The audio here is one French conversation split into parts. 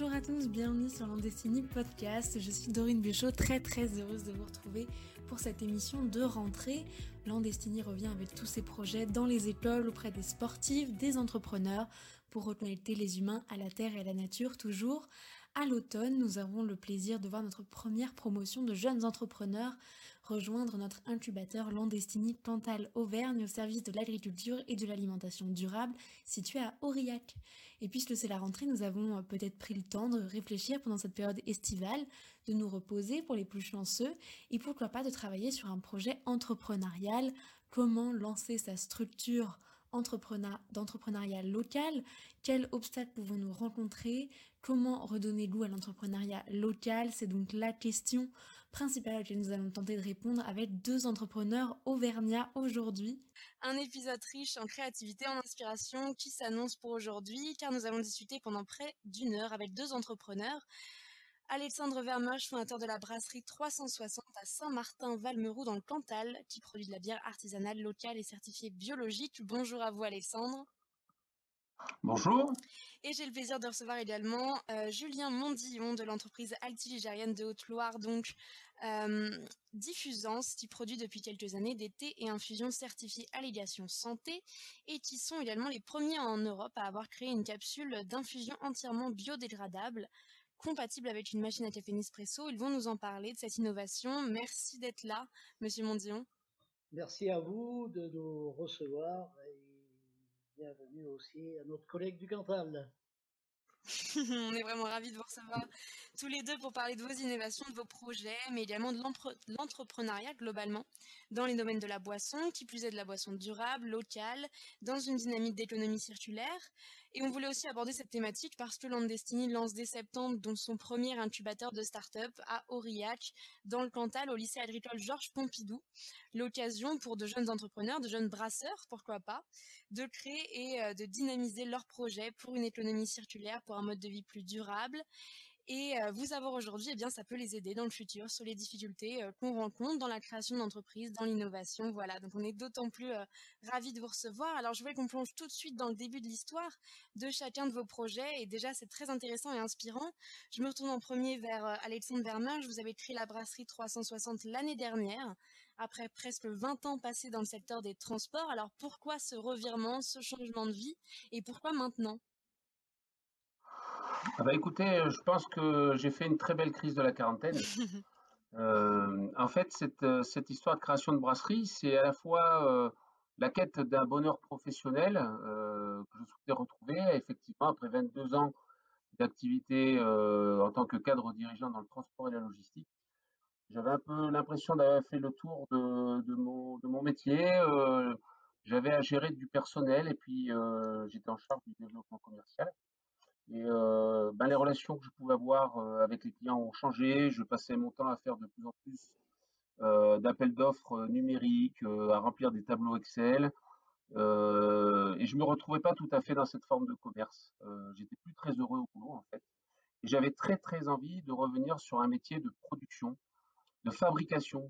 Bonjour à tous, bienvenue sur l'Andestiny Podcast. Je suis Dorine Béchaud, très très heureuse de vous retrouver pour cette émission de rentrée. L'Andestiny revient avec tous ses projets dans les écoles, auprès des sportifs, des entrepreneurs, pour reconnecter les humains à la terre et à la nature toujours. À l'automne, nous avons le plaisir de voir notre première promotion de jeunes entrepreneurs rejoindre notre incubateur Landestini Cantal Auvergne au service de l'agriculture et de l'alimentation durable situé à Aurillac. Et puisque c'est la rentrée, nous avons euh, peut-être pris le temps de réfléchir pendant cette période estivale, de nous reposer pour les plus chanceux et pourquoi pas de travailler sur un projet entrepreneurial, comment lancer sa structure d'entrepreneuriat local, quels obstacles pouvons-nous rencontrer, comment redonner goût à l'entrepreneuriat local, c'est donc la question principale à laquelle nous allons tenter de répondre avec deux entrepreneurs auvergnats aujourd'hui. Un épisode riche en créativité, en inspiration qui s'annonce pour aujourd'hui car nous allons discuter pendant près d'une heure avec deux entrepreneurs. Alexandre Vermoche, fondateur de la brasserie 360 à Saint-Martin-Valmeroux dans le Cantal, qui produit de la bière artisanale locale et certifiée biologique. Bonjour à vous Alexandre. Bonjour. Et j'ai le plaisir de recevoir également euh, Julien Mondillon de l'entreprise Altiligérienne de Haute-Loire, donc euh, Diffusance, qui produit depuis quelques années des thés et infusions certifiés allégation santé et qui sont également les premiers en Europe à avoir créé une capsule d'infusion entièrement biodégradable compatible avec une machine à café Nespresso. Ils vont nous en parler de cette innovation. Merci d'être là, Monsieur Mondillon. Merci à vous de nous recevoir et bienvenue aussi à notre collègue du Cantal. On est vraiment ravis de vous recevoir tous les deux pour parler de vos innovations, de vos projets, mais également de l'entrepreneuriat globalement dans les domaines de la boisson, qui plus est de la boisson durable, locale, dans une dynamique d'économie circulaire. Et on voulait aussi aborder cette thématique parce que Landestiny lance dès septembre son premier incubateur de start-up à Aurillac, dans le Cantal, au lycée agricole Georges Pompidou. L'occasion pour de jeunes entrepreneurs, de jeunes brasseurs, pourquoi pas, de créer et euh, de dynamiser leurs projets pour une économie circulaire, pour un mode de vie plus durable et euh, vous avoir aujourd'hui, eh bien, ça peut les aider dans le futur sur les difficultés euh, qu'on rencontre dans la création d'entreprises, dans l'innovation. Voilà, donc on est d'autant plus euh, ravis de vous recevoir. Alors je voulais qu'on plonge tout de suite dans le début de l'histoire de chacun de vos projets. Et déjà, c'est très intéressant et inspirant. Je me retourne en premier vers Alexandre Je Vous avez créé la brasserie 360 l'année dernière, après presque 20 ans passés dans le secteur des transports. Alors pourquoi ce revirement, ce changement de vie? Et pourquoi maintenant? Ah bah écoutez, je pense que j'ai fait une très belle crise de la quarantaine. Euh, en fait, cette, euh, cette histoire de création de brasserie, c'est à la fois euh, la quête d'un bonheur professionnel que je souhaitais retrouver, effectivement, après 22 ans d'activité en tant que cadre dirigeant dans le transport et la logistique. J'avais un peu l'impression d'avoir fait le tour de, de, mon, de mon métier. J'avais à gérer du personnel et puis j'étais en charge du développement commercial. Et euh, ben, les relations que je pouvais avoir euh, avec les clients ont changé. Je passais mon temps à faire de plus en plus euh, d'appels d'offres numériques, à remplir des tableaux Excel. et je me retrouvais pas tout à fait dans cette forme de commerce. J'étais plus très heureux au boulot en fait. Et j'avais très très envie de revenir sur un métier de production, de fabrication,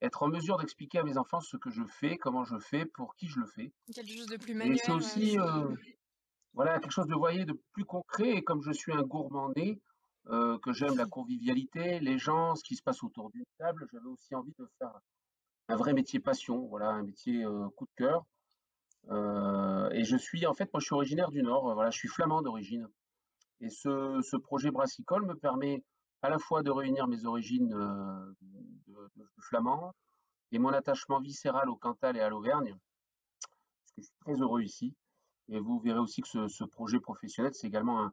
être en mesure d'expliquer à mes enfants ce que je fais, comment je fais, pour qui je le fais. Quelque chose de plus manuel. Et c'est aussi, voilà, quelque chose de, voyez, de plus concret. Et comme je suis un gourmand né, euh, que j'aime la convivialité, les gens, ce qui se passe autour d'une table, j'avais aussi envie de faire un vrai métier passion, voilà, un métier euh, coup de cœur. Euh, et je suis, en fait, moi, je suis originaire du Nord, voilà, je suis flamand d'origine. Et ce, projet brassicole me permet à la fois de réunir mes origines de, et mon attachement viscéral au Cantal et à l'Auvergne, parce que je suis très heureux ici. Et vous verrez aussi que ce, projet professionnel, c'est également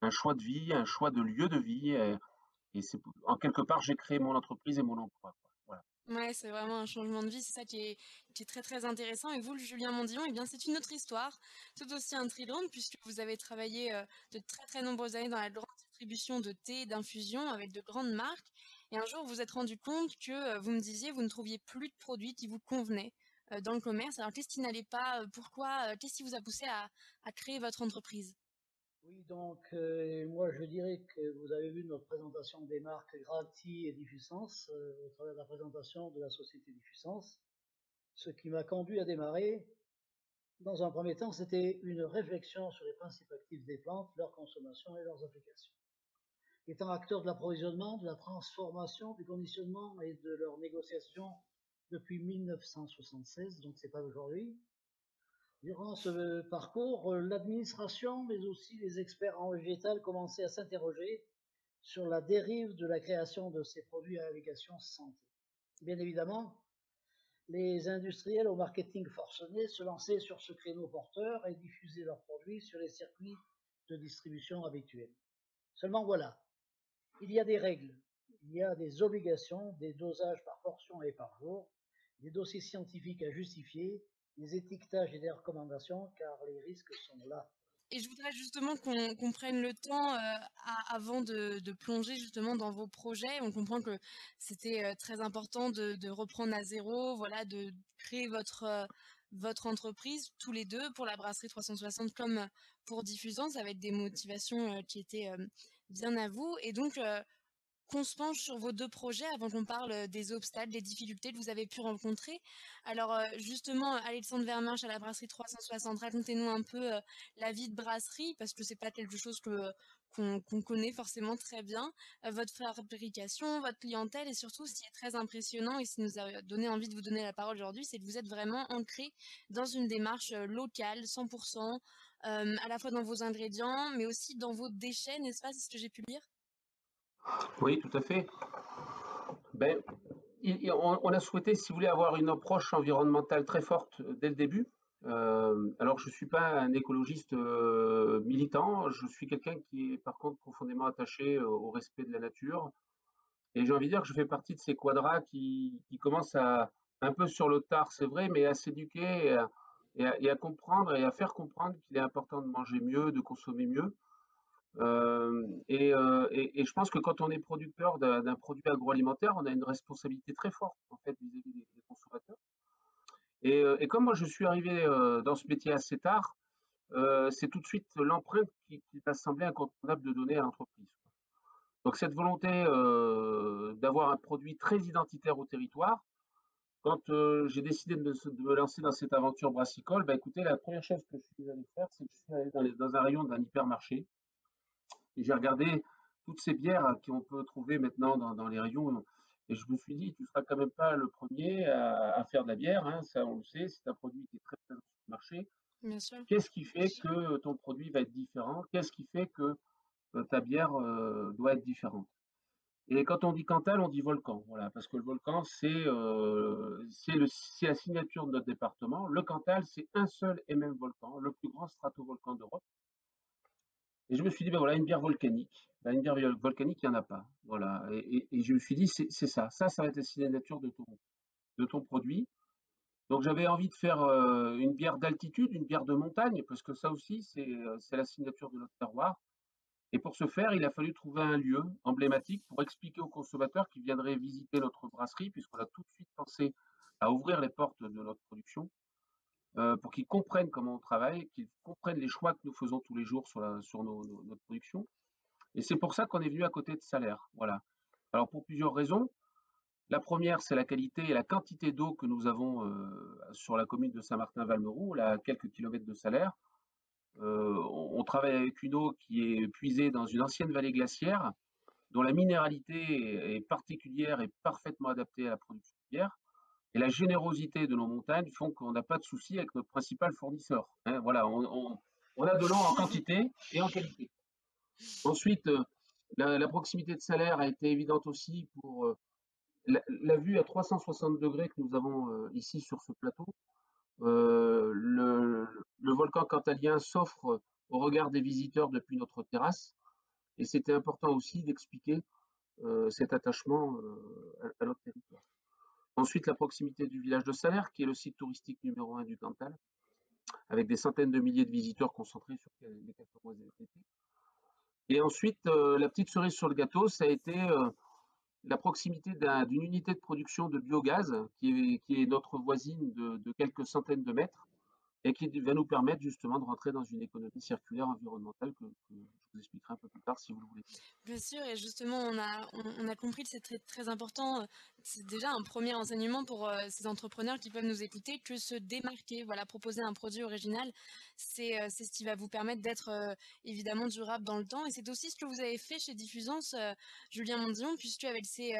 un, choix de vie, un choix de lieu de vie. Et, en quelque part, j'ai créé mon entreprise et mon emploi. Voilà. Ouais, c'est vraiment un changement de vie, c'est ça qui est, très très intéressant. Et vous, Julien Mondillon, eh bien c'est une autre histoire, tout aussi intrigante, puisque vous avez travaillé euh, de très très nombreuses années dans la grande distribution de thé, d'infusion avec de grandes marques. Et un jour, vous vous êtes rendu compte que euh, vous me disiez, vous ne trouviez plus de produits qui vous convenaient. Euh, dans le commerce. Alors, qu'est-ce qui n'allait pas euh, Pourquoi euh, Qu'est-ce qui vous a poussé à, créer votre entreprise? Oui, donc moi je dirais que vous avez vu notre présentation des marques Grati et Diffusance au travers de la présentation de la société Diffusance. Ce qui m'a conduit à démarrer, dans un premier temps, c'était une réflexion sur les principes actifs des plantes, leur consommation et leurs applications. Étant acteur de l'approvisionnement, de la transformation, du conditionnement et de leur négociation depuis 1976, donc c'est pas aujourd'hui, Durant ce parcours, l'administration, mais aussi les experts en végétal commençaient à s'interroger sur la dérive de la création de ces produits à allégations santé. Bien évidemment, les industriels au marketing forcené se lançaient sur ce créneau porteur et diffusaient leurs produits sur les circuits de distribution habituels. Seulement voilà, il y a des règles, il y a des obligations, des dosages par portion et par jour, des dossiers scientifiques à justifier les étiquetages et les recommandations, car les risques sont là. Et je voudrais justement qu'on prenne le temps euh, avant de, plonger justement dans vos projets. On comprend que c'était euh, très important de, reprendre à zéro, voilà, de créer votre euh, entreprise tous les deux pour la brasserie 360 comme pour Diffusant. Ça va être des motivations qui étaient bien à vous. Et donc qu'on se penche sur vos deux projets avant qu'on parle euh, des obstacles, des difficultés que vous avez pu rencontrer? Alors euh, justement, Alexandre Verminch à la brasserie 360, racontez-nous un peu euh, la vie de brasserie parce que c'est pas quelque chose que qu'on connaît forcément très bien, votre fabrication, votre clientèle et surtout ce qui est très impressionnant et ce qui nous a donné envie de vous donner la parole aujourd'hui, c'est que vous êtes vraiment ancré dans une démarche locale, 100%, à la fois dans vos ingrédients mais aussi dans vos déchets, n'est-ce pas, c'est ce que j'ai pu lire oui, tout à fait. Ben, on, a souhaité, si vous voulez, avoir une approche environnementale très forte dès le début. Euh, alors, je ne suis pas un écologiste euh, militant, je suis quelqu'un qui est par contre profondément attaché euh, au respect de la nature. Et j'ai envie de dire que je fais partie de ces quadras qui, commencent à, un peu sur le tard, c'est vrai, mais à s'éduquer et, à comprendre et à faire comprendre qu'il est important de manger mieux, de consommer mieux. Et, je pense que quand on est producteur d'un produit agroalimentaire, on a une responsabilité très forte en fait vis-à-vis des, consommateurs. Et, comme moi je suis arrivé dans ce métier assez tard, c'est tout de suite l'empreinte qui, qui m'a semblé incontournable de donner à l'entreprise. Donc cette volonté d'avoir un produit très identitaire au territoire, quand j'ai décidé de me, lancer dans cette aventure brassicole, bah écoutez, la première chose que je suis allé faire, c'est que je suis allé dans un rayon d'un hypermarché et j'ai regardé toutes ces bières qu'on peut trouver maintenant dans, les rayons. Et je me suis dit, tu ne seras quand même pas le premier à, faire de la bière. Hein, ça, on le sait, c'est un produit qui est très présent sur le marché. Qu'est-ce qui fait que ton produit va être différent? Qu'est-ce qui fait que euh, ta bière euh, doit être différente? Et quand on dit Cantal, on dit volcan. Voilà, parce que le volcan, c'est euh, la signature de notre département. Le Cantal, c'est un seul et même volcan, le plus grand stratovolcan d'Europe. Et je me suis dit, ben voilà, une bière volcanique. Ben, une bière volcanique, il n'y en a pas. Voilà. Et, je me suis dit, c'est ça. Ça, ça va être la signature de ton, de ton produit. Donc j'avais envie de faire euh, une bière d'altitude, une bière de montagne, parce que ça aussi, euh, c'est la signature de notre terroir. Et pour ce faire, il a fallu trouver un lieu emblématique pour expliquer aux consommateurs qui viendraient visiter notre brasserie, puisqu'on a tout de suite pensé à ouvrir les portes de notre production euh, pour qu'ils comprennent comment on travaille, qu'ils comprennent les choix que nous faisons tous les jours sur, notre production. Et c'est pour ça qu'on est venu à côté de salaire. Voilà. Alors pour plusieurs raisons. La première, c'est la qualité et la quantité d'eau que nous avons euh, sur la commune de Saint-Martin-Valmeroux, là, à quelques kilomètres de salaire. Euh, on, travaille avec une eau qui est puisée dans une ancienne vallée glaciaire, dont la minéralité est particulière et parfaitement adaptée à la production de bière et la générosité de nos montagnes font qu'on n'a pas de souci avec notre principal fournisseur. Hein. voilà, on, a de l'eau en quantité et en qualité. Ensuite, euh, la, proximité de salaire a été évidente aussi pour euh, la, vue à 360 degrés que nous avons euh, ici sur ce plateau. le, volcan cantalien s'offre au regard des visiteurs depuis notre terrasse. Et c'était important aussi d'expliquer cet attachement à notre territoire. Ensuite, la proximité du village de Salaire, qui est le site touristique numéro un du Cantal, avec des centaines de milliers de visiteurs concentrés sur les quatre mois d'été. Et ensuite, euh, la petite cerise sur le gâteau, ça a été euh, la proximité d'une unité de production de biogaz, qui est, notre voisine de, quelques centaines de mètres, et qui va nous permettre justement de rentrer dans une économie circulaire environnementale que, je vous expliquerai un peu plus tard si vous le voulez. Bien sûr, et justement, on a, on, a compris que c'est très, important. C'est déjà un premier enseignement pour euh, ces entrepreneurs qui peuvent nous écouter que se démarquer, voilà, proposer un produit original, c'est euh, ce qui va vous permettre d'être euh, évidemment durable dans le temps. Et c'est aussi ce que vous avez fait chez Diffusance, Julien Mondillon, puisque avec ces,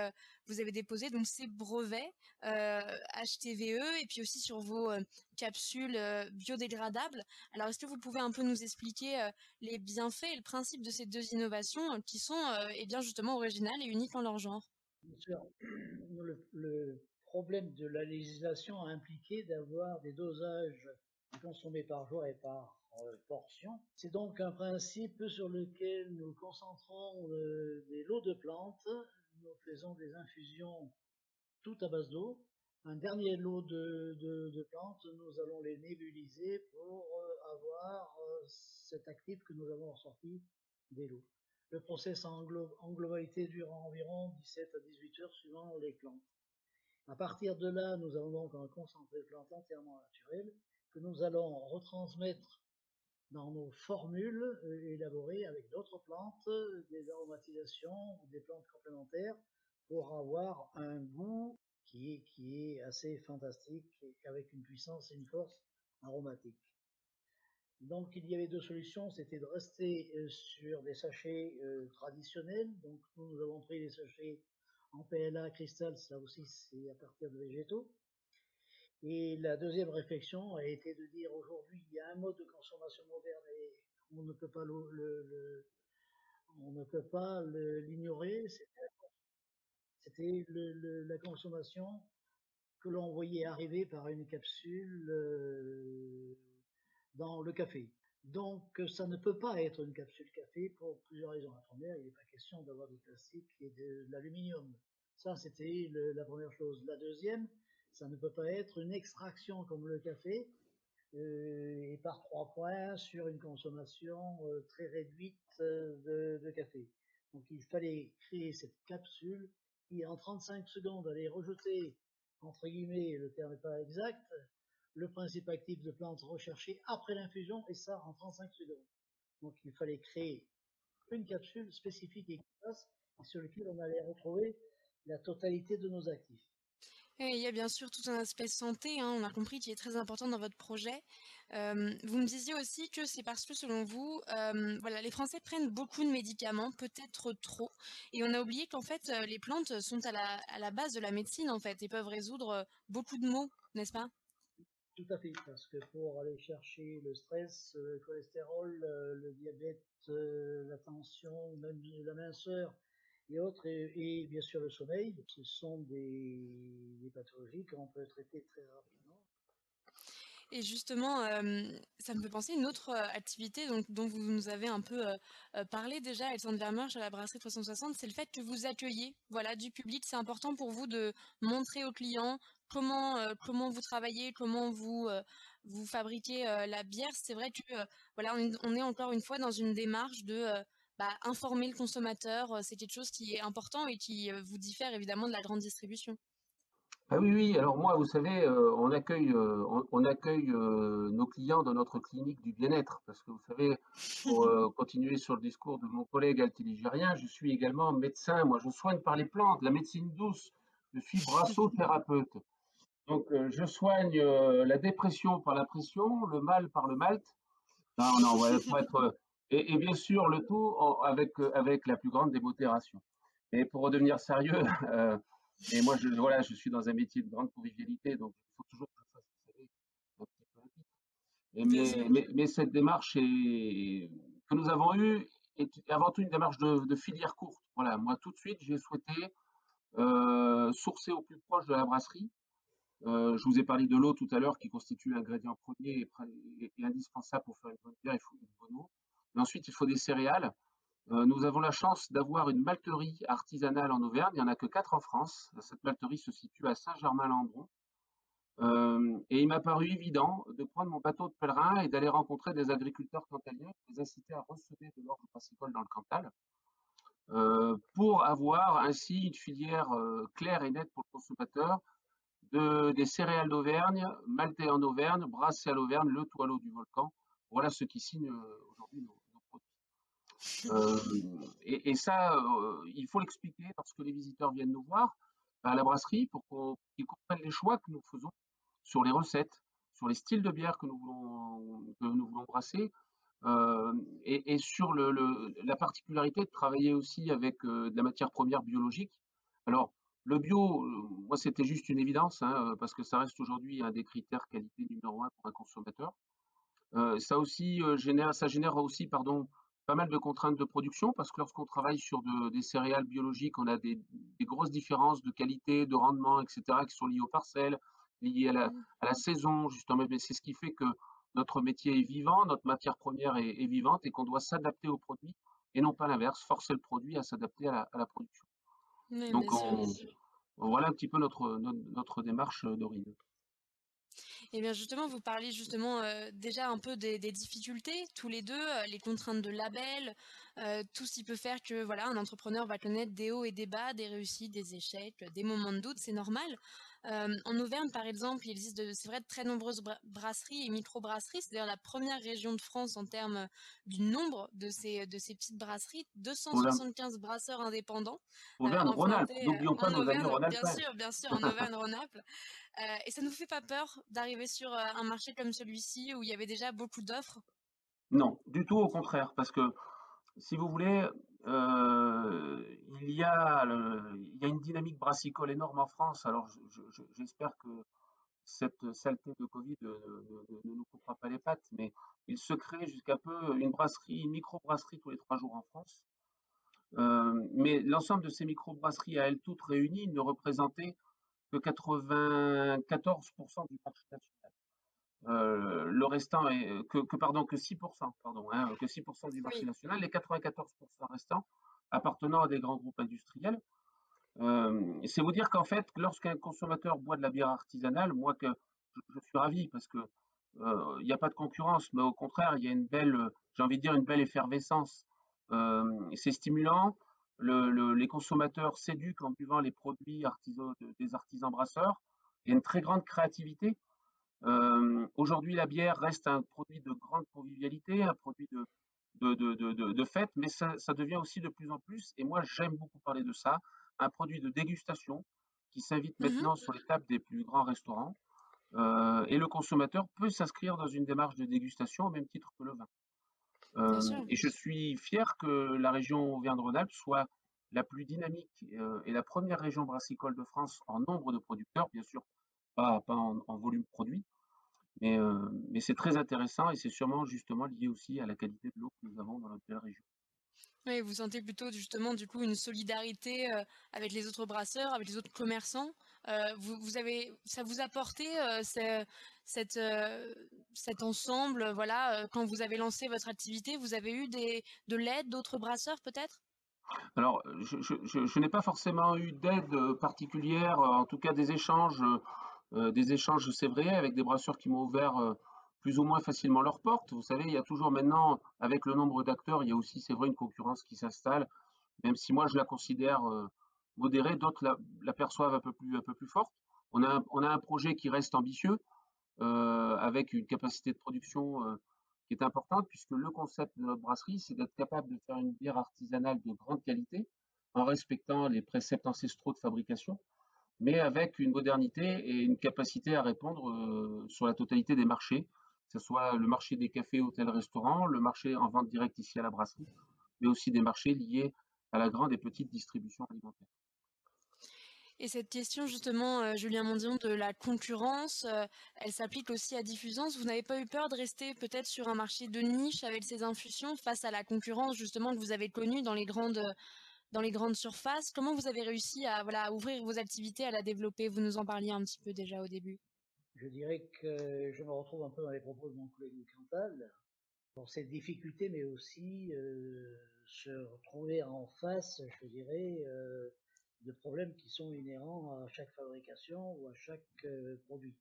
vous avez déposé donc ces brevets HTVE et puis aussi sur vos capsules biodégradables. Alors, est-ce que vous pouvez un peu nous expliquer les bienfaits et le principe de ces deux innovations qui sont eh bien justement originales et uniques en leur genre? Le, problème de la législation a impliqué d'avoir des dosages consommés par jour et par portion. C'est donc un principe sur lequel nous concentrons des lots de plantes. Nous faisons des infusions tout à base d'eau un dernier lot de, plantes, nous allons les nébuliser pour euh, avoir euh, cet actif que nous avons ressorti des lots. Le process en, globalité dure environ 17 à 18 heures suivant les plantes. À partir de là, nous avons donc un concentré de plantes entièrement naturel que nous allons retransmettre dans nos formules euh, élaborées avec d'autres plantes, des aromatisations, des plantes complémentaires pour avoir un goût qui est, qui est assez fantastique avec une puissance et une force aromatique. Donc il y avait deux solutions, c'était de rester euh, sur des sachets euh, traditionnels. Donc nous, avons pris des sachets en PLA cristal, ça aussi c'est à partir de végétaux. Et la deuxième réflexion a été de dire aujourd'hui il y a un mode de consommation moderne et on ne peut pas l'ignorer, c'était la consommation que l'on voyait arriver par une capsule euh, dans le café. Donc ça ne peut pas être une capsule café pour plusieurs raisons. La première, il n'est pas question d'avoir du plastique et de, l'aluminium. Ça, c'était la première chose. La deuxième, ça ne peut pas être une extraction comme le café euh, et par trois points sur une consommation euh, très réduite de café. Donc il fallait créer cette capsule qui en 35 secondes allait rejeter, entre guillemets, le terme n'est pas exact, le principe actif de plante recherché après l'infusion, et ça en 35 secondes. Donc il fallait créer une capsule spécifique et efficace sur laquelle on allait retrouver la totalité de nos actifs. Et il y a bien sûr tout un aspect santé, hein, on a compris, qui est très important dans votre projet. Euh, vous me disiez aussi que c'est parce que selon vous, euh, voilà, les Français prennent beaucoup de médicaments, peut-être trop, et on a oublié qu'en fait euh, les plantes sont à la, à la base de la médecine en fait et peuvent résoudre beaucoup de maux, n'est-ce pas? Tout à fait, parce que pour aller chercher le stress, le cholestérol, le diabète, la tension, même la minceur et autres, et, bien sûr le sommeil, ce sont des, pathologies qu'on peut traiter très rapidement et justement, ça me fait penser à une autre activité donc, dont vous nous avez un peu parlé déjà, Alexandre Vermersch, à la brasserie 360, c'est le fait que vous accueillez voilà, du public. C'est important pour vous de montrer aux clients comment, comment vous travaillez, comment vous, vous fabriquez la bière. C'est vrai que voilà, est encore une fois dans une démarche de bah, informer le consommateur. C'est quelque chose qui est important et qui vous diffère évidemment de la grande distribution. Ah oui, oui. Alors moi, vous savez, euh, on accueille, euh, on, accueille euh, nos clients dans notre clinique du bien-être, parce que vous savez, pour continuer sur le discours de mon collègue altiligérien, je suis également médecin. Moi, je soigne par les plantes, la médecine douce. Je suis brassothérapeute. Donc, je soigne la dépression par la pression, le mal par le malt. Non, non, ouais, pour être, et, et, bien sûr, le tout avec, avec la plus grande démodération. Et pour redevenir sérieux, Et moi, je, voilà, je suis dans un métier de grande convivialité, donc il faut toujours que je fasse, un petit peu mais, mais, cette démarche est, que nous avons eue est avant tout une démarche de, filière courte. Voilà, moi, tout de suite, j'ai souhaité euh, sourcer au plus proche de la brasserie. Euh, je vous ai parlé de l'eau tout à l'heure, qui constitue l'ingrédient premier et, indispensable pour faire une bonne bière. Il faut une bonne eau. Ensuite, il faut des céréales. Euh, nous avons la chance d'avoir une malterie artisanale en Auvergne. Il n'y en a que quatre en France. Cette malterie se situe à Saint-Germain-Landron. Euh, et il m'a paru évident de prendre mon bateau de pèlerin et d'aller rencontrer des agriculteurs cantaliens, les inciter à recemer de l'orge brassicole dans le Cantal, euh, pour avoir ainsi une filière claire et nette pour le consommateur de, des céréales d'Auvergne, maltais en Auvergne, brassé à l'Auvergne, le toileau du volcan. Voilà ceux qui signent aujourd'hui nos, produits. et, ça, il faut l'expliquer lorsque les visiteurs viennent nous voir à la brasserie pour qu'ils comprennent les choix que nous faisons sur les recettes, sur les styles de bière que nous voulons, brasser, euh, et, sur la particularité de travailler aussi avec euh, de la matière première biologique. Alors, le bio, euh, moi, c'était juste une évidence, hein, parce que ça reste aujourd'hui un des critères qualité numéro un pour un consommateur. Euh, ça aussi génère, ça génère aussi, pardon, pas mal de contraintes de production, parce que lorsqu'on travaille sur de, des céréales biologiques, on a des, des, grosses différences de qualité, de rendement, etc., qui sont liées aux parcelles, liées à la, mmh. à la saison, justement. Mais c'est ce qui fait que notre métier est vivant, notre matière première est, vivante et qu'on doit s'adapter au produit et non pas l'inverse, forcer le produit à s'adapter à, la, production. Donc voilà un petit peu notre, notre, démarche euh, d'origine. Et eh bien justement, vous parliez justement euh, déjà un peu des, difficultés, tous les deux, euh, les contraintes de label, tout ce qui peut faire que voilà, un entrepreneur va connaître des hauts et des bas, des réussites, des échecs, des moments de doute, c'est normal. Euh, en Auvergne, par exemple, il existe, c'est vrai, de très nombreuses brasseries et micro-brasseries. C'est d'ailleurs la première région de France en termes du nombre de ces, de ces petites brasseries. 275 brasseurs indépendants. Euh, Auvergne-Rhône-Alpes, n'oublions pas nos amis Rhône-Alpes. Bien sûr, bien sûr, en Auvergne-Rhône-Alpes. Euh, et ça ne nous fait pas peur d'arriver sur un marché comme celui-ci où il y avait déjà beaucoup d'offres? Non, du tout au contraire, parce que si vous voulez, euh, il, y a il y a une dynamique brassicole énorme en France. Alors, j'espère que cette saleté de Covid ne, nous coupera pas les pattes, mais il se crée jusqu'à peu une brasserie, une micro-brasserie tous les trois jours en France. Euh, mais l'ensemble de ces micro-brasseries à elles toutes réunies ne représentaient que 94% du marché national. Euh, le restant est que, que, pardon que 6% pardon hein, que 6% du marché national, les 94% restants appartenant à des grands groupes industriels. Euh, c'est vous dire qu'en fait, lorsqu'un consommateur boit de la bière artisanale, moi que je, suis ravi parce que euh, il n'y a pas de concurrence, mais au contraire, il y a une belle, j'ai envie de dire une belle effervescence. Euh, c'est stimulant. Le, le, les consommateurs s'éduquent en buvant les produits des artisans brasseurs. Il y a une très grande créativité. Euh, Aujourd'hui, la bière reste un produit de grande convivialité, un produit de, de, de, de, de fête, mais ça, ça, devient aussi de plus en plus, et moi j'aime beaucoup parler de ça, un produit de dégustation qui s'invite mmh maintenant sur les tables des plus grands restaurants. Euh, et le consommateur peut s'inscrire dans une démarche de dégustation au même titre que le vin. Euh, et je suis fier que la région Auvergne-Rhône-Alpes soit la plus dynamique euh, et la première région brassicole de France en nombre de producteurs, bien sûr pas, pas en, en, volume produit, mais, euh, mais c'est très intéressant et c'est sûrement justement lié aussi à la qualité de l'eau que nous avons dans notre belle région. Oui, vous sentez plutôt justement du coup une solidarité euh, avec les autres brasseurs, avec les autres commerçants. Euh, vous, vous, avez, ça vous a euh, cette, euh, cet ensemble, voilà, quand vous avez lancé votre activité, vous avez eu des, de l'aide d'autres brasseurs peut-être? Alors, je, je, je, je n'ai pas forcément eu d'aide particulière, en tout cas des échanges des échanges, c'est vrai, avec des brasseurs qui m'ont ouvert euh, plus ou moins facilement leurs portes. Vous savez, il y a toujours maintenant, avec le nombre d'acteurs, il y a aussi, c'est vrai, une concurrence qui s'installe, même si moi je la considère euh, modérée, d'autres la, perçoivent un peu plus, forte. On a, un, projet qui reste ambitieux, euh, avec une capacité de production euh, qui est importante, puisque le concept de notre brasserie, c'est d'être capable de faire une bière artisanale de grande qualité, en respectant les préceptes ancestraux de fabrication mais avec une modernité et une capacité à répondre euh, sur la totalité des marchés, que ce soit le marché des cafés, hôtels, restaurants, le marché en vente directe ici à la brasserie, mais aussi des marchés liés à la grande et petite distribution alimentaire. Et cette question justement, euh, Julien Mondion, de la concurrence, euh, elle s'applique aussi à Diffusance. Vous n'avez pas eu peur de rester peut-être sur un marché de niche avec ces infusions face à la concurrence justement que vous avez connue dans les grandes dans les grandes surfaces. Comment vous avez réussi à, voilà, ouvrir vos activités, à la développer? Vous nous en parliez un petit peu déjà au début. Je dirais que je me retrouve un peu dans les propos de mon collègue Cantal, pour cette difficulté, mais aussi euh, se retrouver en face, je dirais, euh, de problèmes qui sont inhérents à chaque fabrication ou à chaque euh, produit.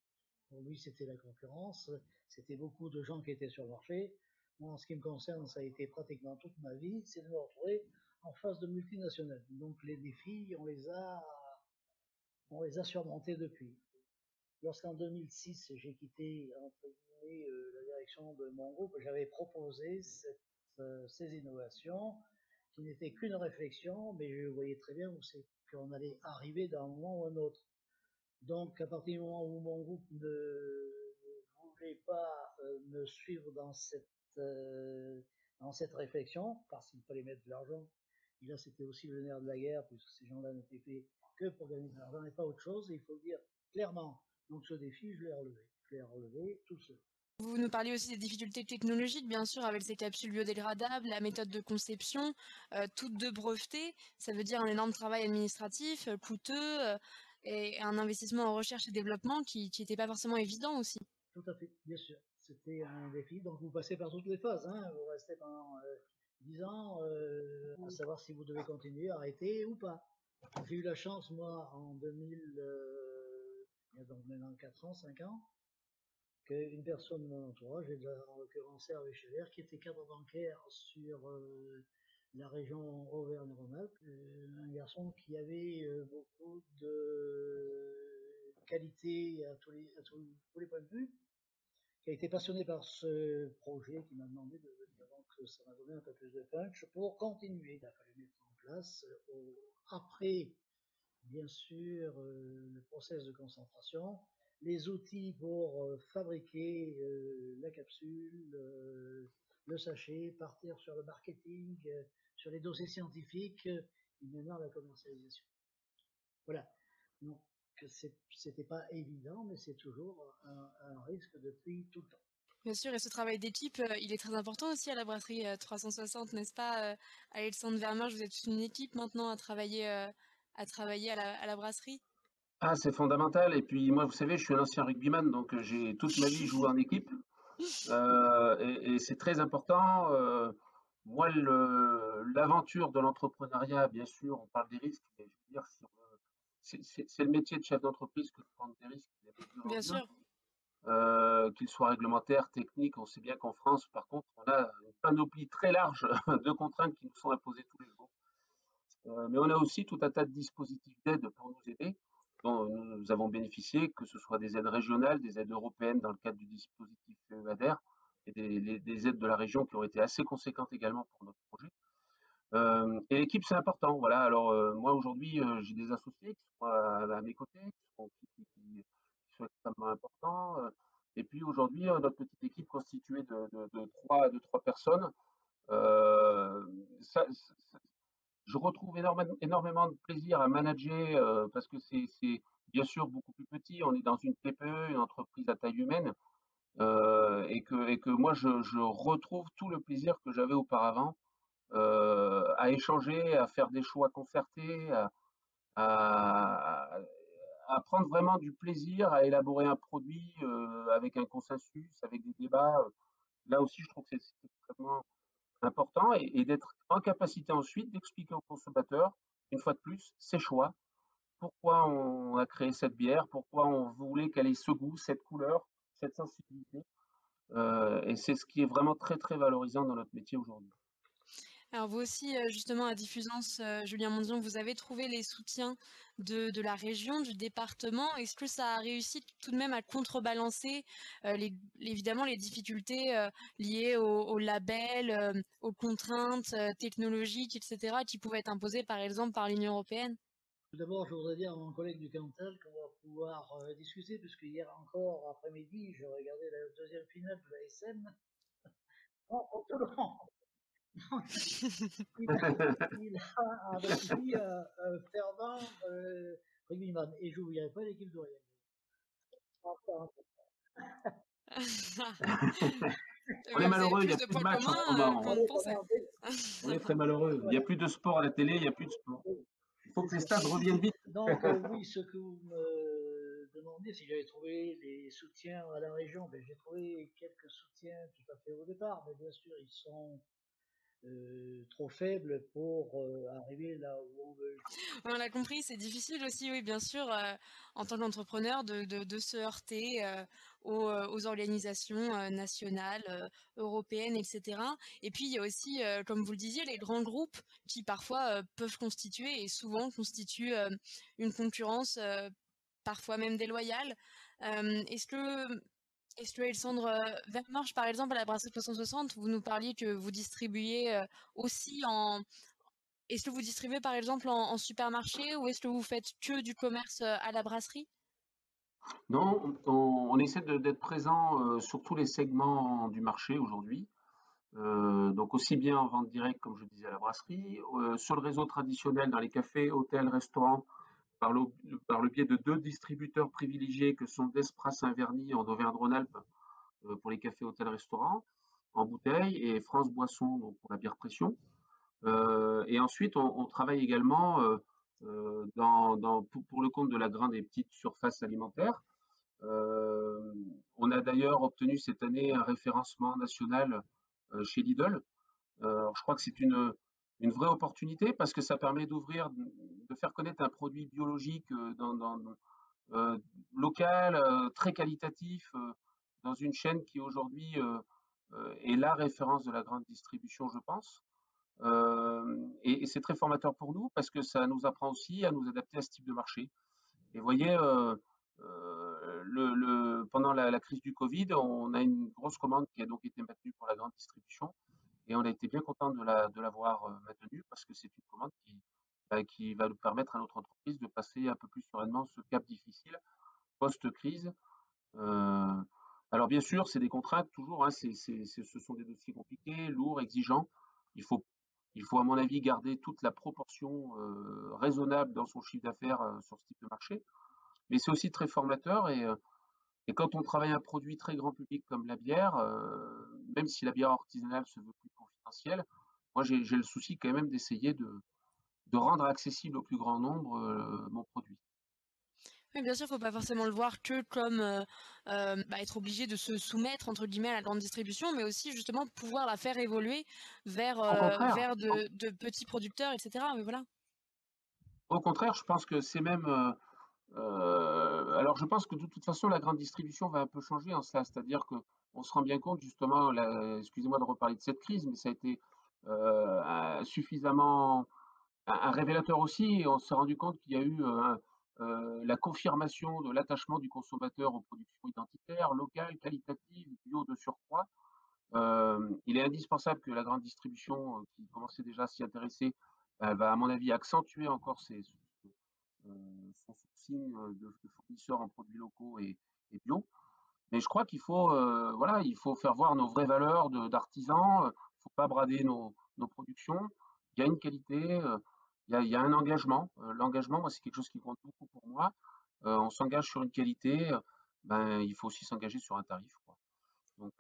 Pour lui, c'était la concurrence, c'était beaucoup de gens qui étaient sur le marché. Moi, en ce qui me concerne, ça a été pratiquement toute ma vie, c'est de me retrouver en face de multinationales. Donc les défis, on les a, surmontés depuis. lorsqu'en 2006 j'ai quitté guillemets la direction de mon groupe, j'avais proposé ces innovations qui n'étaient qu'une réflexion, mais je voyais très bien où c'est qu'on allait arriver d'un moment ou un autre. Donc, à partir du moment où mon groupe ne, voulait pas euh, me suivre euh, dans cette réflexion, parce qu'il fallait mettre de l'argent, et là c'était aussi le nerf de la guerre, puisque ces gens-là n'étaient faits que pour gagner de l'argent et pas autre chose, et il faut le dire clairement. Donc ce défi, je l'ai relevé. Je l'ai relevé tout seul. Vous nous parliez aussi des difficultés technologiques, bien sûr, avec ces capsules biodégradables, la méthode de conception, euh, toutes deux brevetées. Ça veut dire un énorme travail administratif, coûteux, et un investissement en recherche et développement qui n'était pas forcément évident aussi. Tout à fait, bien sûr. C'était un défi. Donc vous passez par toutes les phases. Hein. Vous restez pendant 10 ans euh, à savoir si vous devez continuer, arrêter ou pas. J'ai eu la chance, moi, en 2000, euh, il y a donc maintenant 4 ans, 5 ans, qu'une personne de mon entourage, en l'occurrence Hervé qui était cadre bancaire sur euh, la région Auvergne-Rhône-Alpes, euh, un garçon qui avait beaucoup de qualité à tous les, à tous, les points de vue, qui a été passionné par ce projet, qui m'a demandé de venir. Donc ça m'a donné un peu plus de punch pour continuer. Il a fallu mettre en place, euh, après, bien sûr, le process de concentration, les outils pour fabriquer la capsule, le sachet, partir sur le marketing, sur les dossiers scientifiques et maintenant la commercialisation. Voilà. Donc, c'était pas évident, mais c'est toujours un, risque depuis tout le temps. Bien sûr, et ce travail d'équipe, euh, il est très important aussi à la brasserie 360, euh, n'est-ce pas, euh, Alexandre Vermeer Vous êtes toute une équipe maintenant à travailler, à, travailler à, la, brasserie? Ah, c'est fondamental. Et puis, moi, vous savez, je suis un ancien rugbyman, donc j'ai toute ma vie joué en équipe. et, et c'est très important. Moi, l'aventure de l'entrepreneuriat, bien sûr, on parle des risques, mais je veux dire, c'est le métier de chef d'entreprise que de prendre des risques. Bien sûr. Euh, qu'ils soient réglementaires, techniques. On sait bien qu'en France, par contre, on a une panoplie très large de contraintes qui nous sont imposées tous les jours. Euh, mais on a aussi tout un tas de dispositifs d'aide pour nous aider, dont nous avons bénéficié, que ce soit des aides régionales, des aides européennes dans le cadre du dispositif EADER, et des, aides de la région qui ont été assez conséquentes également pour notre projet. Euh, et l'équipe, c'est important. Voilà. Alors, euh, moi, aujourd'hui, j'ai des associés qui sont à, mes côtés, qui sont, extrêmement importants. et puis, aujourd'hui, notre petite équipe constituée de, trois, de trois personnes, ça, je retrouve énormément, de plaisir à manager parce que c'est bien sûr beaucoup plus petit. On est dans une TPE, une entreprise à taille humaine. Euh, et, que, et que moi je, retrouve tout le plaisir que j'avais auparavant euh, à échanger, à faire des choix concertés, à, à, prendre vraiment du plaisir à élaborer un produit euh, avec un consensus, avec des débats. Là aussi, je trouve que c'est extrêmement important et, et d'être en capacité ensuite d'expliquer aux consommateurs, une fois de plus, ses choix, pourquoi on a créé cette bière, pourquoi on voulait qu'elle ait ce goût, cette couleur, cette sensibilité? Euh, et c'est ce qui est vraiment très très valorisant dans notre métier aujourd'hui. Alors vous aussi, euh, justement, à Diffusance, euh, Julien Mondion, vous avez trouvé les soutiens de, la région, du département. Est-ce que ça a réussi tout de même à contrebalancer les, évidemment les difficultés liées au, label, aux contraintes technologiques, etc., qui pouvaient être imposées par exemple par l'Union européenne? Tout d'abord, je voudrais dire à mon collègue du Cantal qu'on va pouvoir euh, discuter, puisque hier encore après-midi, je regardais la deuxième finale de la SM. en, le monde. Il, a un petit euh, euh, fervent euh, rugbyman. Et je n'oublierai pas l'équipe de Royal. on est malheureux, il n'y a plus de match en ce moment. On est très malheureux. Il n'y a plus de sport à la télé, il n'y a plus de sport faut que les stades reviennent vite. Donc, euh, oui, ce que vous me demandez, si j'avais trouvé les soutiens à la région, ben, j'ai trouvé quelques soutiens tout à fait au départ, mais bien sûr, ils sont euh, trop faibles pour euh, arriver là où on veut. On l'a compris, c'est difficile aussi, oui, bien sûr, en tant qu'entrepreneur, de, de, se heurter aux, aux, organisations nationales, européennes, etc. Et puis, il y a aussi, comme vous le disiez, les grands groupes qui parfois peuvent constituer et souvent constituent une concurrence parfois même déloyale. est-ce que est-ce que Alexandre Vermarche, par exemple, à la brasserie 360, vous nous parliez que vous distribuez aussi en, est-ce que vous distribuez par exemple en, supermarché ou est-ce que vous faites que du commerce à la brasserie? Non, on, essaie d'être présent sur tous les segments du marché aujourd'hui. donc aussi bien en vente directe, comme je disais, à la brasserie, sur le réseau traditionnel, dans les cafés, hôtels, restaurants, par le, biais de deux distributeurs privilégiés que sont Despras Saint-Verny en Auvergne-Rhône-Alpes pour les cafés, hôtels, restaurants, en bouteille, et France Boisson pour la bière pression. Euh, et ensuite, on, travaille également euh, euh, pour, le compte de la grande et petite surface alimentaire. on a d'ailleurs obtenu cette année un référencement national chez Lidl. je crois que c'est une vraie opportunité parce que ça permet d'ouvrir, de faire connaître un produit biologique dans, local, très qualitatif, dans une chaîne qui aujourd'hui est la référence de la grande distribution, je pense et, c'est très formateur pour nous parce que ça nous apprend aussi à nous adapter à ce type de marché. Et vous voyez, pendant la, crise du Covid, on a une grosse commande qui a donc été maintenue pour la grande distribution. Et on a été bien content de l'avoir maintenue parce que c'est une commande qui, bah, qui va nous permettre à notre entreprise de passer un peu plus sereinement ce cap difficile post-crise. alors bien sûr, c'est des contraintes toujours, hein, ce sont des dossiers compliqués, lourds, exigeants. Il faut il faut, à mon avis, garder toute la proportion euh, raisonnable dans son chiffre d'affaires euh, sur ce type de marché. Mais c'est aussi très formateur euh, et, quand on travaille un produit très grand public comme la bière, même si la bière artisanale se veut plus confidentielle, moi j'ai le souci quand même d'essayer de, de, rendre accessible au plus grand nombre mon produit bien sûr, il ne faut pas forcément le voir que comme euh, euh, bah, être obligé de se soumettre entre guillemets à la grande distribution, mais aussi justement pouvoir la faire évoluer vers, euh, vers de, petits producteurs, etc. Mais voilà. Au contraire, je pense que c'est même. alors, je pense que de toute façon, la grande distribution va un peu changer en cela, c'est-à-dire que on se rend bien compte justement, excusez-moi de reparler de cette crise, mais ça a été suffisamment un, révélateur aussi. On s'est rendu compte qu'il y a eu un, euh, la confirmation de l'attachement du consommateur aux productions identitaires, locales, qualitatives, bio de surcroît. Euh, il est indispensable que la grande distribution, euh, qui commençait déjà à s'y intéresser, va, à mon avis, accentuer encore ses, son sourcing de, fournisseurs en produits locaux et, bio. Mais je crois qu'il faut, voilà, il faut faire voir nos vraies valeurs d'artisans. Il ne faut pas brader nos, nos, productions. Il y a une qualité il y a, un engagement. Euh, l'engagement, moi, c'est quelque chose qui compte beaucoup pour moi. Euh, on s'engage sur une qualité, euh, ben, il faut aussi s'engager sur un tarif. Donc,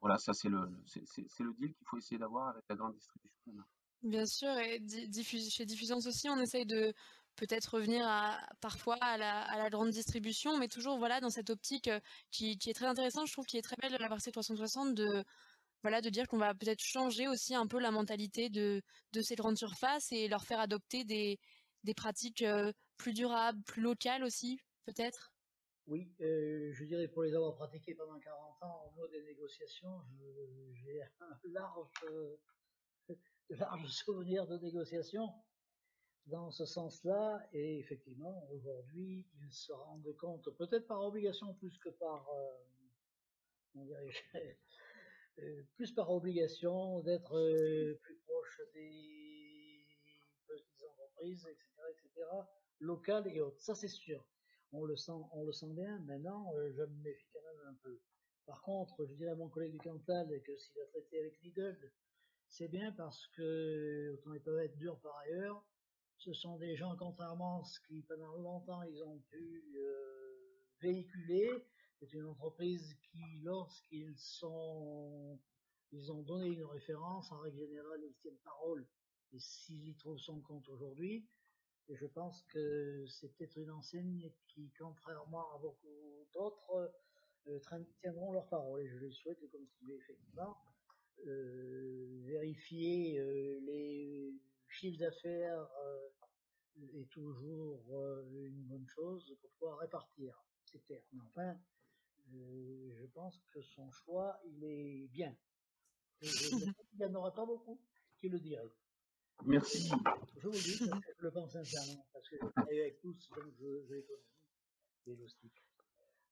voilà, ça, c'est le, le deal qu'il faut essayer d'avoir avec la grande distribution. Bien sûr, et chez Diffusance aussi, on essaye de peut-être revenir à, parfois à la, grande distribution, mais toujours voilà dans cette optique qui, qui, est très intéressante, je trouve, qui est très belle de la partie 360 de voilà, de dire qu'on va peut-être changer aussi un peu la mentalité de, ces grandes surfaces et leur faire adopter des, pratiques euh, plus durables, plus locales aussi, peut-être? Oui, euh, je dirais pour les avoir pratiquées pendant 40 ans en mode des négociations, j'ai un large, euh, souvenirs de négociations dans ce sens-là. Et effectivement, aujourd'hui, ils se rendent compte, peut-être par obligation plus que par, on dirait, euh, plus par obligation d'être euh, plus proche des petites entreprises, etc., etc., locales et autres. Ça, c'est sûr. On le sent, on le sent bien. Maintenant, euh, je me méfie quand même un peu. Par contre, je dirais à mon collègue du Cantal que s'il a traité avec Lidl, c'est bien parce que, autant ils peuvent être durs par ailleurs, ce sont des gens, contrairement à ce qui pendant longtemps ils ont pu véhiculer, c'est une entreprise qui, lorsqu'ils sont, ils ont donné une référence, en règle générale, ils tiennent parole. Et s'ils y trouvent son compte aujourd'hui, je pense que c'est peut-être une enseigne qui, contrairement à beaucoup d'autres, euh, tiendront leur parole. Et je les souhaite continuer effectivement. Euh, vérifier euh, les chiffres d'affaires est toujours une bonne chose pour pouvoir répartir. C'est clair. Mais enfin, euh, je pense que son choix, il est bien. il n'y en aura pas beaucoup qui le diraient. Merci. Je vous le dis, je le pense sincèrement, parce que je travaille avec tous, donc je, je les connais, les loustiques.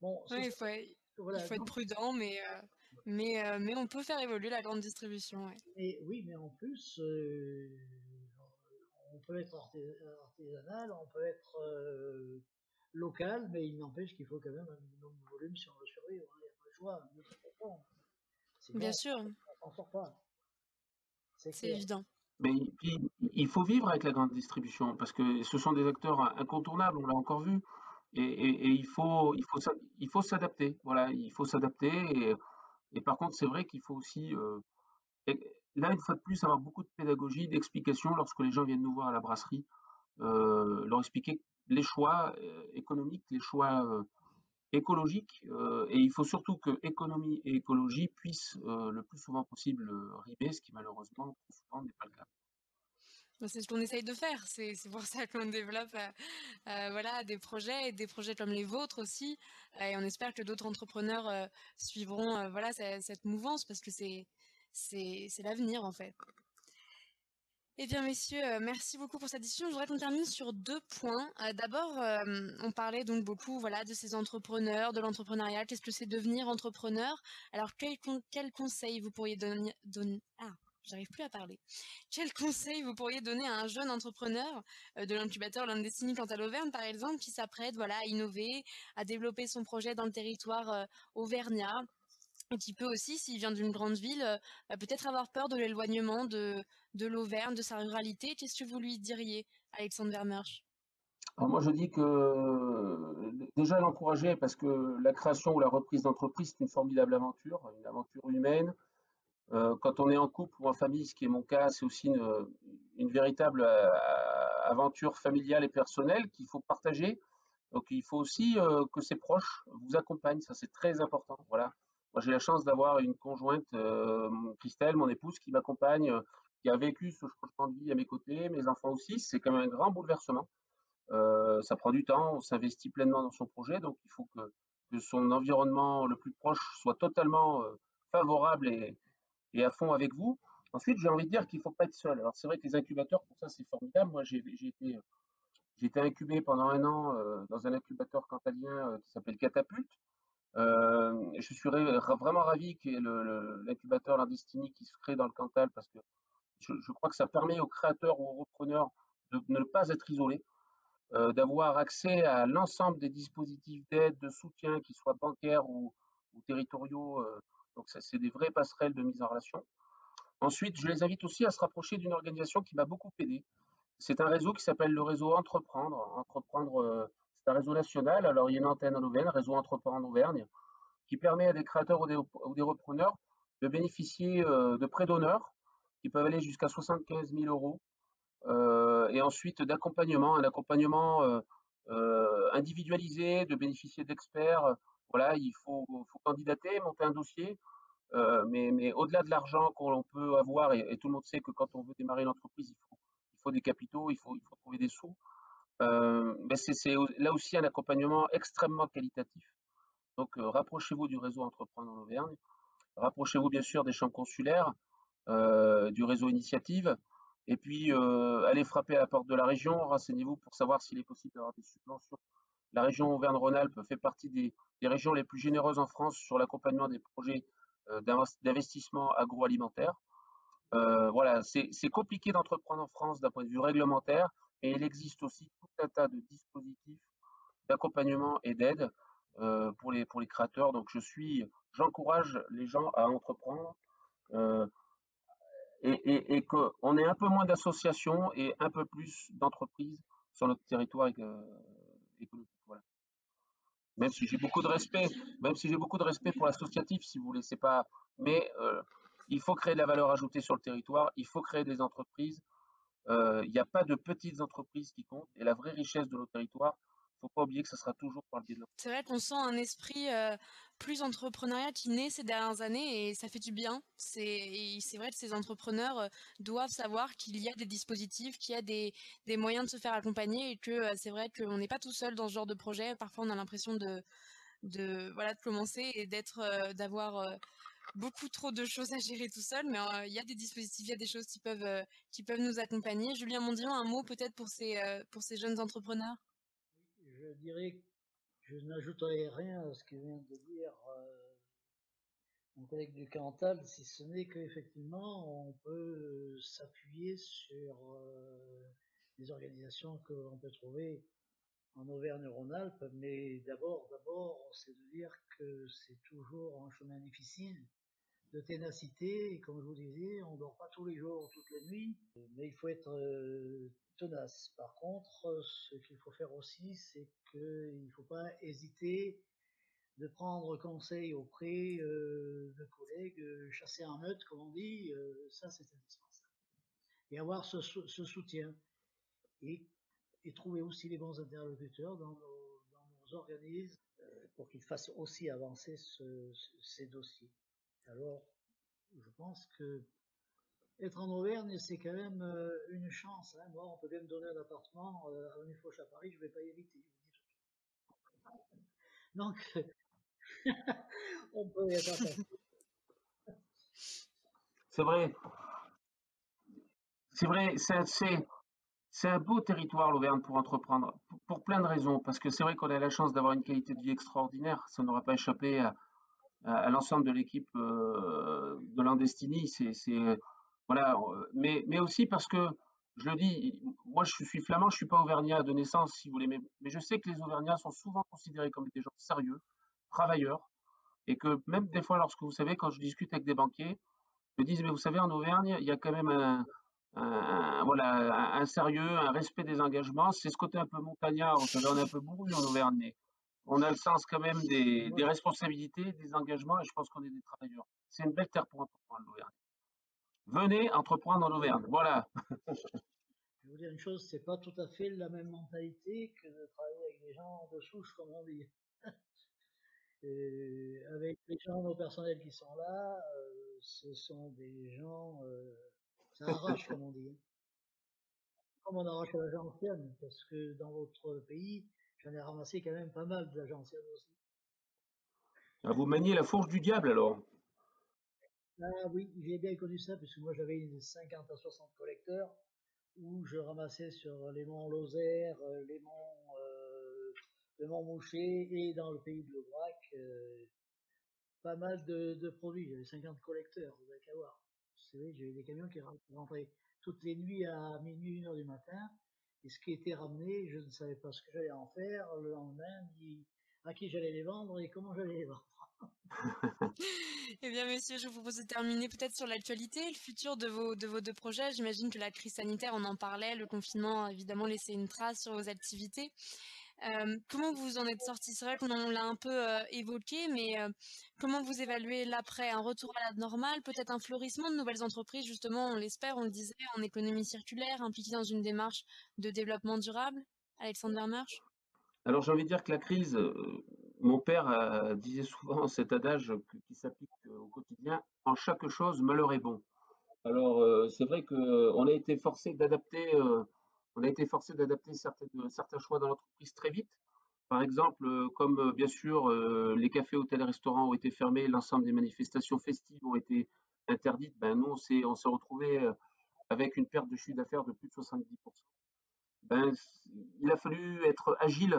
Bon, il faut, être prudent, mais, mais, mais on peut faire évoluer la grande distribution. Et oui, mais en plus, on peut être artisanal, on peut être local, mais il n'empêche qu'il faut quand même un minimum de volume si on veut survivre. Hein, il n'y a pas le choix. Bien sûr. On s'en sort pas. C'est évident. Mais il faut vivre avec la grande distribution parce que ce sont des acteurs incontournables, on l'a encore vu. Et, il faut, il faut, il faut s'adapter. Voilà, il faut s'adapter. Et, par contre, c'est vrai qu'il faut aussi, euh, là, une fois de plus, avoir beaucoup de pédagogie, d'explication lorsque les gens viennent nous voir à la brasserie, euh, leur expliquer les choix euh, économiques, les choix écologique, euh, et il faut surtout que économie et écologie puissent euh, le plus souvent possible euh, rimer, ce qui malheureusement souvent n'est pas le cas. Bah, c'est ce qu'on essaye de faire. C'est pour ça qu'on développe voilà, des projets et des projets comme les vôtres aussi. et on espère que d'autres entrepreneurs suivront voilà, cette mouvance parce que c'est l'avenir en fait. Eh bien, messieurs, euh, merci beaucoup pour cette discussion. Je voudrais qu'on termine sur deux points. Euh, d'abord, euh, on parlait donc beaucoup, de ces entrepreneurs, de l'entrepreneuriat. Qu'est-ce que c'est devenir entrepreneur? Alors, quel, conseil vous pourriez donner, Ah, j'arrive plus à parler. Quel conseil vous pourriez donner à un jeune entrepreneur de l'incubateur Destiny quant à l'Auvergne, par exemple, qui s'apprête, voilà, à innover, à développer son projet dans le territoire auvergnat? Et qui peut aussi, s'il vient d'une grande ville, bah, peut-être avoir peur de l'éloignement de, de l'Auvergne, de sa ruralité. Qu'est-ce que vous lui diriez, Alexandre Vermersch moi, je dis que déjà l'encourager parce que la création ou la reprise d'entreprise, c'est une formidable aventure, une aventure humaine. quand on est en couple ou en famille, ce qui est mon cas, c'est aussi une, véritable aventure familiale et personnelle qu'il faut partager. Donc, il faut aussi que ses proches vous accompagnent. Ça, c'est très important. Voilà. Moi, j'ai la chance d'avoir une conjointe, Christelle, mon épouse, qui m'accompagne qui a vécu ce changement de vie à mes côtés, mes enfants aussi. C'est quand même un grand bouleversement. Euh, ça prend du temps, on s'investit pleinement dans son projet, donc il faut que, son environnement le plus proche soit totalement euh, favorable et, à fond avec vous. Ensuite, j'ai envie de dire qu'il ne faut pas être seul. Alors c'est vrai que les incubateurs, pour ça, c'est formidable. Moi, j'ai été, incubé pendant un an euh, dans un incubateur cantalien qui s'appelle Catapulte. Je suis vraiment ravi qu'il l'incubateur Landestini qui se crée dans le Cantal parce que je, crois que ça permet aux créateurs ou aux repreneurs de ne pas être isolés, euh, d'avoir accès à l'ensemble des dispositifs d'aide, de soutien, qu'ils soient bancaires ou, territoriaux. Euh, donc, c'est des vraies passerelles de mise en relation. Ensuite, je les invite aussi à se rapprocher d'une organisation qui m'a beaucoup aidé. C'est un réseau qui s'appelle le réseau Entreprendre. Entreprendre, euh, c'est un réseau national. Alors, il y a une antenne en Auvergne, réseau Entreprendre en Auvergne, qui permet à des créateurs ou des, repreneurs de bénéficier de prêts d'honneur qui peuvent aller jusqu'à 75 000 euros. Euh, et ensuite d'accompagnement, un accompagnement euh, euh, individualisé, de bénéficier d'experts. Voilà, il faut, candidater, monter un dossier. mais, mais au-delà de l'argent qu'on peut avoir, et, tout le monde sait que quand on veut démarrer une entreprise, il faut, il faut des capitaux, il faut, il faut trouver des sous. Mais c'est là aussi un accompagnement extrêmement qualitatif. Donc, rapprochez-vous du réseau Entreprendre en Auvergne. Rapprochez-vous bien sûr des chambres consulaires. Euh, du réseau Initiative. Et puis, euh, allez frapper à la porte de la région, renseignez-vous pour savoir s'il est possible d'avoir des subventions. La région Auvergne-Rhône-Alpes fait partie des, régions les plus généreuses en France sur l'accompagnement des projets euh, d'investissement agroalimentaire. voilà, c'est compliqué d'entreprendre en France d'un point de vue réglementaire, et il existe aussi tout un tas de dispositifs d'accompagnement et d'aide pour, les, pour les créateurs. Donc, je suis, j'encourage les gens à entreprendre et, et, qu'on ait un peu moins d'associations et un peu plus d'entreprises sur notre territoire euh, économique. Voilà. Même si j'ai beaucoup de respect, même si j'ai beaucoup de respect pour l'associatif, si vous voulez, c'est pas. Mais euh, il faut créer de la valeur ajoutée sur le territoire, il faut créer des entreprises. Euh, il n'y a pas de petites entreprises qui comptent. Et la vraie richesse de nos territoires, faut pas oublier que ça sera toujours par le de C'est vrai qu'on sent un esprit euh, plus entrepreneuriat qui naît ces dernières années et ça fait du bien. C'est vrai que ces entrepreneurs euh, doivent savoir qu'il y a des dispositifs, qu'il y a des, moyens de se faire accompagner et que c'est vrai qu'on n'est pas tout seul dans ce genre de projet. Parfois, on a l'impression de de commencer et d'avoir beaucoup trop de choses à gérer tout seul, mais il y a des dispositifs, il y a des choses qui peuvent peuvent nous accompagner. Julien Mondion, un mot peut-être pour ces ces jeunes entrepreneurs? Je dirais Je n'ajouterai rien à ce que vient de dire mon collègue du Cantal, si ce n'est qu'effectivement, on peut s'appuyer sur les organisations qu'on peut trouver en Auvergne-Rhône-Alpes, mais d'abord, d'abord, c'est de dire que c'est toujours un chemin difficile, de ténacité, et comme je vous disais, on dort pas tous les jours, toutes les nuits, mais il faut être euh, tenace. Par contre, ce qu'il faut faire aussi, c'est qu'il ne faut pas hésiter de prendre conseil auprès euh, de collègues, euh, chasser un meute, comme on dit, ça c'est indispensable. Et avoir ce, soutien. Et trouver aussi les bons interlocuteurs dans nos, organismes pour qu'ils fassent aussi avancer ces dossiers. Alors, je pense que être en Auvergne, c'est quand même euh, une chance. Hein. Moi, on peut bien me donner un appartement euh, à Unifoche à Paris, je ne vais pas y habiter. Donc, on peut y être C'est vrai. C'est vrai, c'est un beau territoire, l'Auvergne, pour entreprendre, pour, plein de raisons. Parce que c'est vrai qu'on a la chance d'avoir une qualité de vie extraordinaire. Ça n'aura pas échappé à, l'ensemble de l'équipe euh, de l'Andestini. Voilà. Mais, mais aussi parce que, je le dis, moi je suis flamand, je ne suis pas auvergnat de naissance, si vous voulez, mais, je sais que les auvergnats sont souvent considérés comme des gens sérieux, travailleurs, et que même des fois, lorsque vous savez, quand je discute avec des banquiers, ils me disent, mais vous savez, en Auvergne, il y a quand même un, voilà, un, sérieux, un respect des engagements. C'est ce côté un peu montagnard, on est un peu bourru en Auvergne, on a le sens quand même des, des responsabilités, des engagements, et je pense qu'on est des travailleurs. C'est une belle terre pour entreprendre l'Auvergne. Venez entreprendre en Auvergne, voilà. je vais vous dire une chose, c'est pas tout à fait la même mentalité que de travailler avec des gens de souche, comme on dit. avec les gens, nos personnels qui sont là, euh, ce sont des gens euh, ça arrache, comme on dit. Hein. Comme on arrache la ancienne, parce que dans votre pays, j'en ai ramassé quand même pas mal de aussi. Ah, vous maniez la fourche du diable alors? Ah oui, j'ai bien connu ça, puisque moi j'avais une 50 à 60 collecteurs où je ramassais sur les monts Lozère, euh, les monts, euh, le mont Moucher et dans le pays de Lebrac, euh, pas mal de, de produits. J'avais 50 collecteurs, vous avez qu'à voir j'ai eu des camions qui rentraient toutes les nuits à minuit, une heure du matin. Et ce qui était ramené, je ne savais pas ce que j'allais en faire le lendemain, ni à qui j'allais les vendre et comment j'allais les vendre. eh bien, monsieur, je vous propose de terminer peut-être sur l'actualité, le futur de vos, de vos deux projets. J'imagine que la crise sanitaire, on en parlait, le confinement a évidemment laissé une trace sur vos activités comment vous en êtes sorti? C'est vrai qu'on l'a un peu évoqué, mais comment vous évaluez l'après? Un retour à la normale, peut-être un fleurissement de nouvelles entreprises, justement, on l'espère, on le disait, en économie circulaire, impliquée dans une démarche de développement durable? Alexandre Vermersch Alors j'ai envie de dire que la crise, mon père disait souvent cet adage qui s'applique au quotidien, en chaque chose, malheur est bon. Alors c'est vrai qu'on a été forcé d'adapter on a été forcé d'adapter certains choix dans l'entreprise très vite. Par exemple, euh, comme euh, bien sûr euh, les cafés, hôtels, restaurants ont été fermés, l'ensemble des manifestations festives ont été interdites, ben nous on s'est retrouvé avec une perte de chiffre d'affaires de plus de 70%. Ben, il a fallu être agile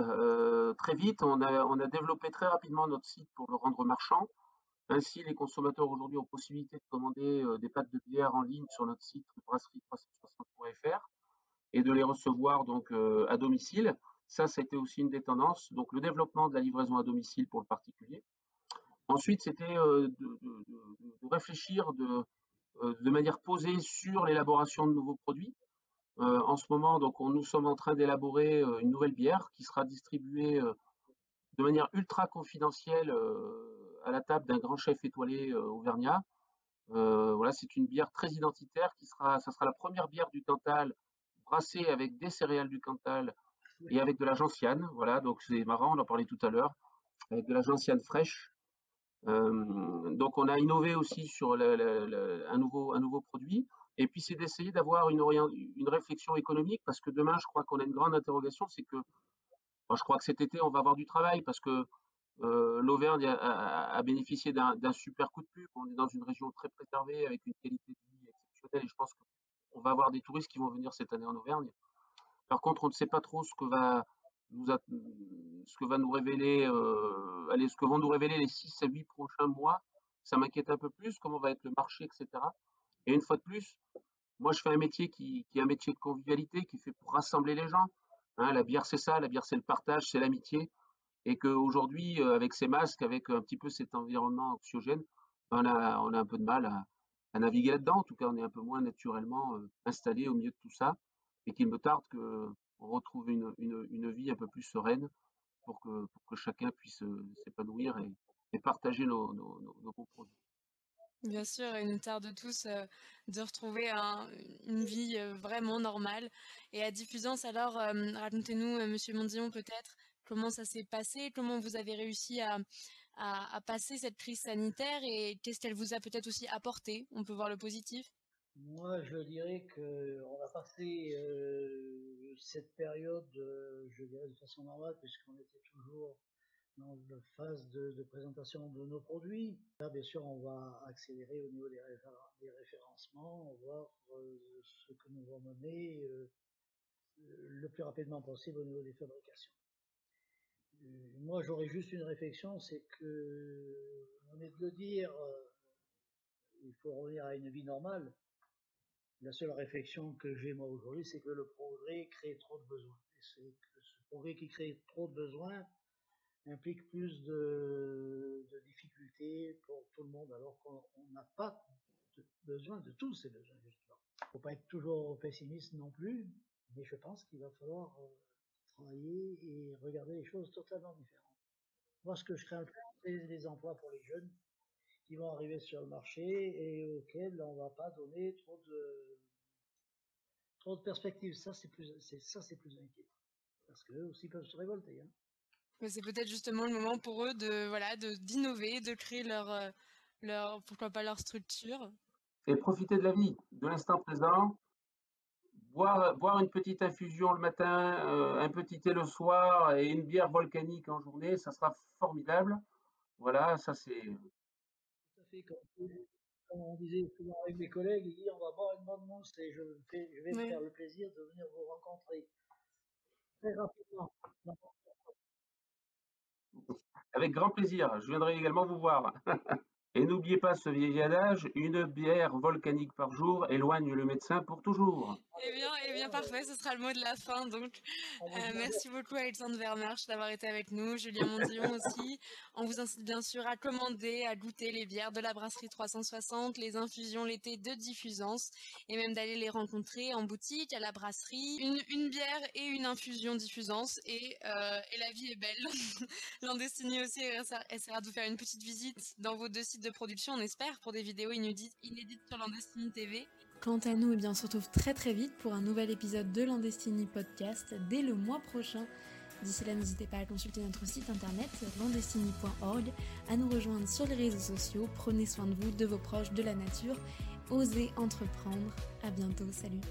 très vite. On a, développé très rapidement notre site pour le rendre marchand. Ainsi, les consommateurs aujourd'hui ont possibilité de commander des pâtes de bière en ligne sur notre site brasserie360.fr et de les recevoir donc euh, à domicile. Ça, c'était aussi une des tendances. Donc le développement de la livraison à domicile pour le particulier. Ensuite, c'était euh, de, réfléchir de, euh, de manière posée sur l'élaboration de nouveaux produits. en ce moment, donc, on, nous sommes en train d'élaborer une nouvelle bière qui sera distribuée de manière ultra confidentielle à la table d'un grand chef étoilé auvergnat. voilà, c'est une bière très identitaire qui sera, ça sera la première bière du Cantal brassé avec des céréales du Cantal et avec de la gentiane. Voilà, donc c'est marrant, on en parlait tout à l'heure, avec de la gentiane fraîche. Euh, donc on a innové aussi sur un, nouveau, un nouveau produit. Et puis c'est d'essayer d'avoir une, une réflexion économique parce que demain, je crois qu'on a une grande interrogation, c'est que je crois que cet été, on va avoir du travail parce que euh, l'Auvergne a, bénéficié d'un super coup de pub. On est dans une région très préservée avec une qualité de vie exceptionnelle et je pense que on va avoir des touristes qui vont venir cette année en Auvergne. Par contre, on ne sait pas trop ce que va nous, révéler, allez, ce que vont nous révéler les 6 à 8 prochains mois, ça m'inquiète un peu plus, comment va être le marché, etc. Et une fois de plus, moi, je fais un métier qui, est un métier de convivialité, qui fait pour rassembler les gens. Hein, la bière, c'est ça, la bière, c'est le partage, c'est l'amitié. Et qu'aujourd'hui, avec ces masques, avec un petit peu cet environnement anxiogène, on a, on a un peu de mal à, à naviguer là-dedans. En tout cas, on est un peu moins naturellement installé au milieu de tout ça. Et qu'il me tarde qu'on retrouve une, une, une, vie un peu plus sereine pour que, pour que chacun puisse s'épanouir et, partager nos, nos, projets. Bien sûr, il nous tarde tous de retrouver un, une vie vraiment normale. Et à Diffusance, alors, racontez-nous, Monsieur Mondillon, peut-être, comment ça s'est passé, comment vous avez réussi à, à, passer cette crise sanitaire et qu'est-ce qu'elle vous a peut-être aussi apporté? On peut voir le positif? Moi, je dirais qu'on a passé euh, cette période, euh, je dirais de façon normale, puisqu'on était toujours dans la phase de, présentation de nos produits. Là, bien sûr, on va accélérer au niveau des, référencements, voir euh, ce que nous allons mener le plus rapidement possible au niveau des fabrications. Moi, j'aurais juste une réflexion, c'est que, on est de le dire, euh, il faut revenir à une vie normale. La seule réflexion que j'ai moi aujourd'hui, c'est que le progrès crée trop de besoins. Et c'est que ce progrès qui crée trop de besoins implique plus de, de difficultés pour tout le monde, alors qu'on n'a pas besoin de tous ces besoins, justement. Il ne faut pas être toujours pessimiste non plus, mais je pense qu'il va falloir euh, travailler et regarder les choses totalement différentes. Moi, ce que je crains le plus, c'est les emplois pour les jeunes qui vont arriver sur le marché et auxquels on va pas donner trop de trop de perspectives. Ça, c'est plus, c'est, ça, c'est plus inquiétant. Parce qu'eux aussi peuvent se révolter. Hein. Mais c'est peut-être justement le moment pour eux de, voilà, de, d'innover, de créer leur, euh, leur, pourquoi pas leur structure. Et profiter de la vie, de l'instant présent, boire, une petite infusion le matin, euh, un petit thé le soir et une bière volcanique en journée, ça sera formidable. Voilà, ça c'est. Tout à fait, comme, on disait souvent avec mes collègues, il dit on va boire une bonne mousse et je, je vais me faire le plaisir de venir vous rencontrer très rapidement. Avec grand plaisir, je viendrai également vous voir. Et n'oubliez pas ce vieil adage, une bière volcanique par jour éloigne le médecin pour toujours. Eh bien, eh bien parfait, ce sera le mot de la fin. Donc, euh, merci beaucoup Alexandre Vermersch d'avoir été avec nous, Julien Mondillon aussi. On vous incite bien sûr à commander, à goûter les bières de la brasserie 360, les infusions l'été de diffusance, et même d'aller les rencontrer en boutique, à la brasserie. Une, une bière et une infusion diffusance, et, euh, et la vie est belle. Landestini aussi essaiera de vous faire une petite visite dans vos deux sites production, on espère, pour des vidéos inédites, sur Landestini TV. Quant à nous, eh bien, on se retrouve très très vite pour un nouvel épisode de Landestini Podcast dès le mois prochain. D'ici là, n'hésitez pas à consulter notre site internet landestini.org, à nous rejoindre sur les réseaux sociaux. Prenez soin de vous, de vos proches, de la nature. Osez entreprendre. À bientôt. Salut.